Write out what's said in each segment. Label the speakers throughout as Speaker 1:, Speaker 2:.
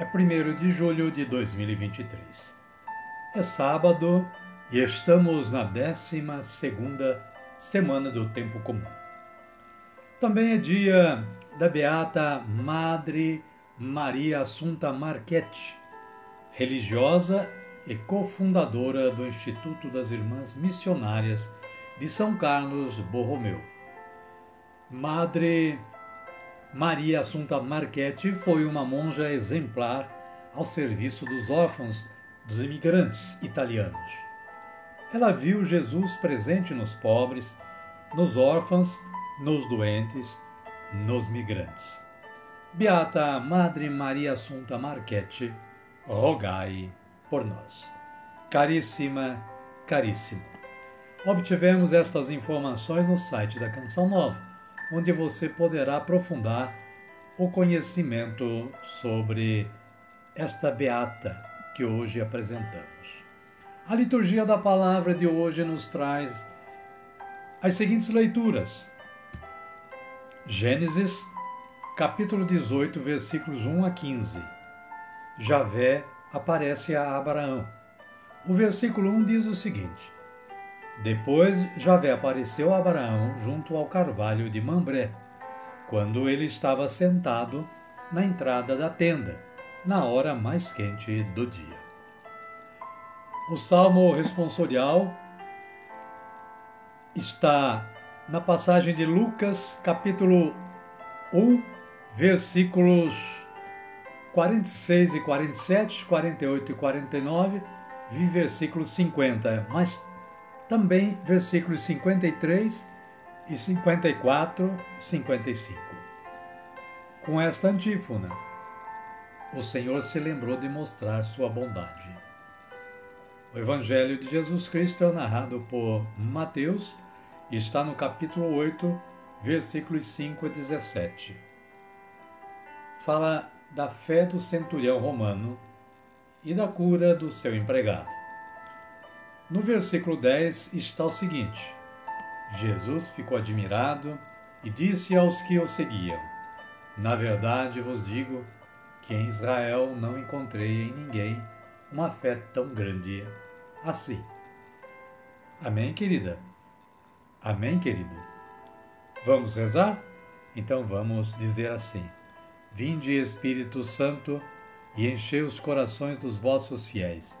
Speaker 1: é 1 de julho de 2023. É sábado e estamos na 12 semana do tempo comum. Também é dia da beata Madre Maria Assunta Marchetti, religiosa e cofundadora do Instituto das Irmãs Missionárias de São Carlos Borromeu. Madre Maria Assunta Marchetti foi uma monja exemplar ao serviço dos órfãos dos imigrantes italianos. Ela viu Jesus presente nos pobres, nos órfãos, nos doentes, nos migrantes. Beata Madre Maria Assunta Marchetti, rogai por nós. Caríssima, caríssimo. Obtivemos estas informações no site da Canção Nova onde você poderá aprofundar o conhecimento sobre esta beata que hoje apresentamos. A liturgia da palavra de hoje nos traz as seguintes leituras: Gênesis, capítulo 18, versículos 1 a 15. Javé aparece a Abraão. O versículo 1 diz o seguinte: depois Javé apareceu a Abraão junto ao carvalho de Mambré, quando ele estava sentado na entrada da tenda, na hora mais quente do dia. O salmo responsorial está na passagem de Lucas, capítulo 1, versículos 46 e 47, 48 e 49, e versículo 50. Mas também versículos 53 e 54 e 55. Com esta antífona, o Senhor se lembrou de mostrar sua bondade. O Evangelho de Jesus Cristo é narrado por Mateus e está no capítulo 8, versículos 5 a 17. Fala da fé do centurião romano e da cura do seu empregado. No versículo 10 está o seguinte: Jesus ficou admirado e disse aos que o seguiam: Na verdade vos digo que em Israel não encontrei em ninguém uma fé tão grande assim. Amém, querida? Amém, querido? Vamos rezar? Então vamos dizer assim: Vinde, Espírito Santo, e enchei os corações dos vossos fiéis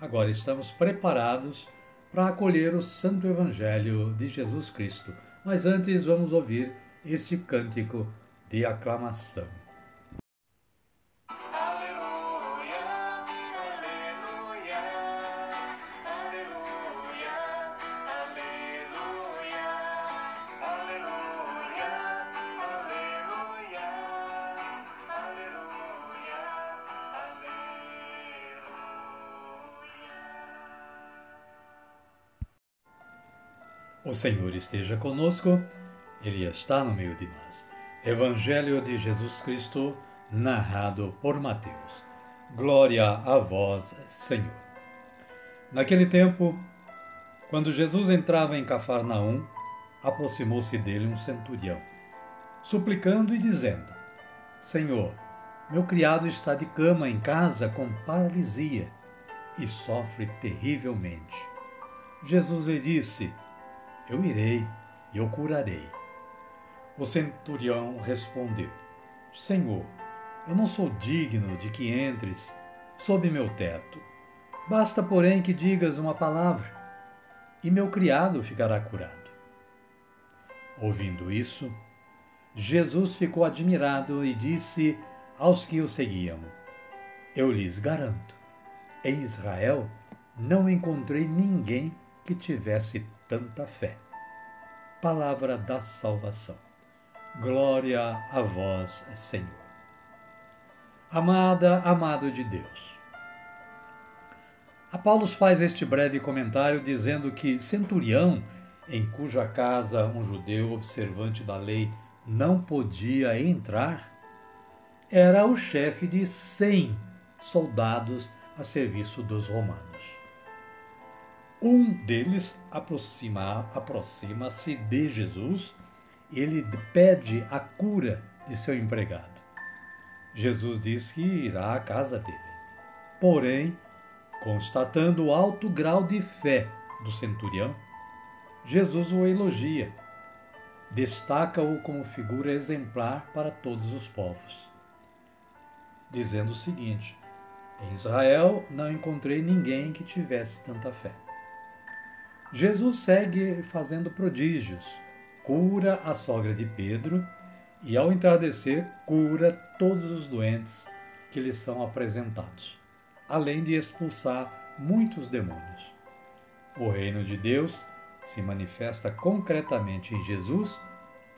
Speaker 1: Agora estamos preparados para acolher o Santo Evangelho de Jesus Cristo. Mas antes vamos ouvir este cântico de aclamação. O Senhor esteja conosco, Ele está no meio de nós. Evangelho de Jesus Cristo, narrado por Mateus. Glória a vós, Senhor. Naquele tempo, quando Jesus entrava em Cafarnaum, aproximou-se dele um centurião, suplicando e dizendo: Senhor, meu criado está de cama em casa com paralisia e sofre terrivelmente. Jesus lhe disse: Eu irei e o curarei. O centurião respondeu: Senhor, eu não sou digno de que entres sob meu teto. Basta, porém, que digas uma palavra, e meu criado ficará curado. Ouvindo isso, Jesus ficou admirado e disse aos que o seguiam: Eu lhes garanto, em Israel não encontrei ninguém que tivesse tanta fé. Palavra da salvação. Glória a vós, Senhor. Amada, amado de Deus. A Paulo faz este breve comentário dizendo que centurião, em cuja casa um judeu observante da lei não podia entrar, era o chefe de cem soldados a serviço dos romanos. Um deles aproxima-se aproxima de Jesus e ele pede a cura de seu empregado. Jesus diz que irá à casa dele. Porém, constatando o alto grau de fé do centurião, Jesus o elogia, destaca-o como figura exemplar para todos os povos, dizendo o seguinte: Em Israel não encontrei ninguém que tivesse tanta fé. Jesus segue fazendo prodígios, cura a sogra de Pedro e, ao entardecer, cura todos os doentes que lhe são apresentados, além de expulsar muitos demônios. O reino de Deus se manifesta concretamente em Jesus,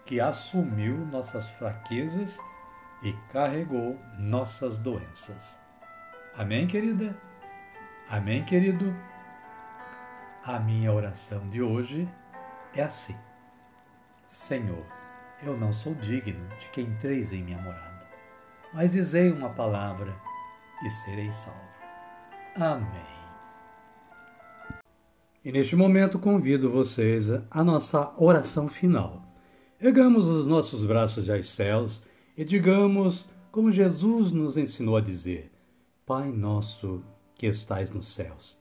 Speaker 1: que assumiu nossas fraquezas e carregou nossas doenças. Amém, querida? Amém, querido? A minha oração de hoje é assim: Senhor, eu não sou digno de que entreis em minha morada, mas dizei uma palavra e serei salvo. Amém. E neste momento convido vocês à nossa oração final. Ergamos os nossos braços aos céus e digamos, como Jesus nos ensinou a dizer: Pai nosso que estais nos céus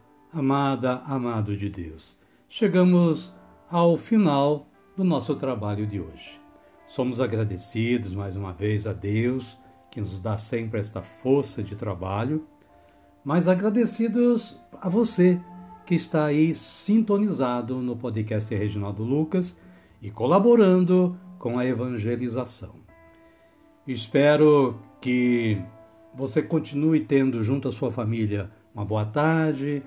Speaker 1: amada, amado de Deus, chegamos ao final do nosso trabalho de hoje. Somos agradecidos mais uma vez a Deus, que nos dá sempre esta força de trabalho, mas agradecidos a você que está aí sintonizado no podcast Reginaldo Lucas e colaborando com a evangelização. Espero que você continue tendo junto à sua família uma boa tarde,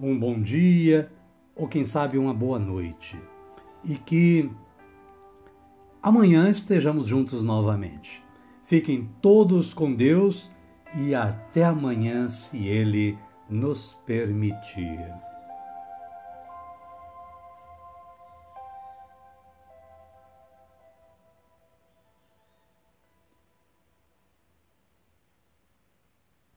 Speaker 1: um bom dia ou quem sabe uma boa noite. E que amanhã estejamos juntos novamente. Fiquem todos com Deus e até amanhã, se Ele nos permitir.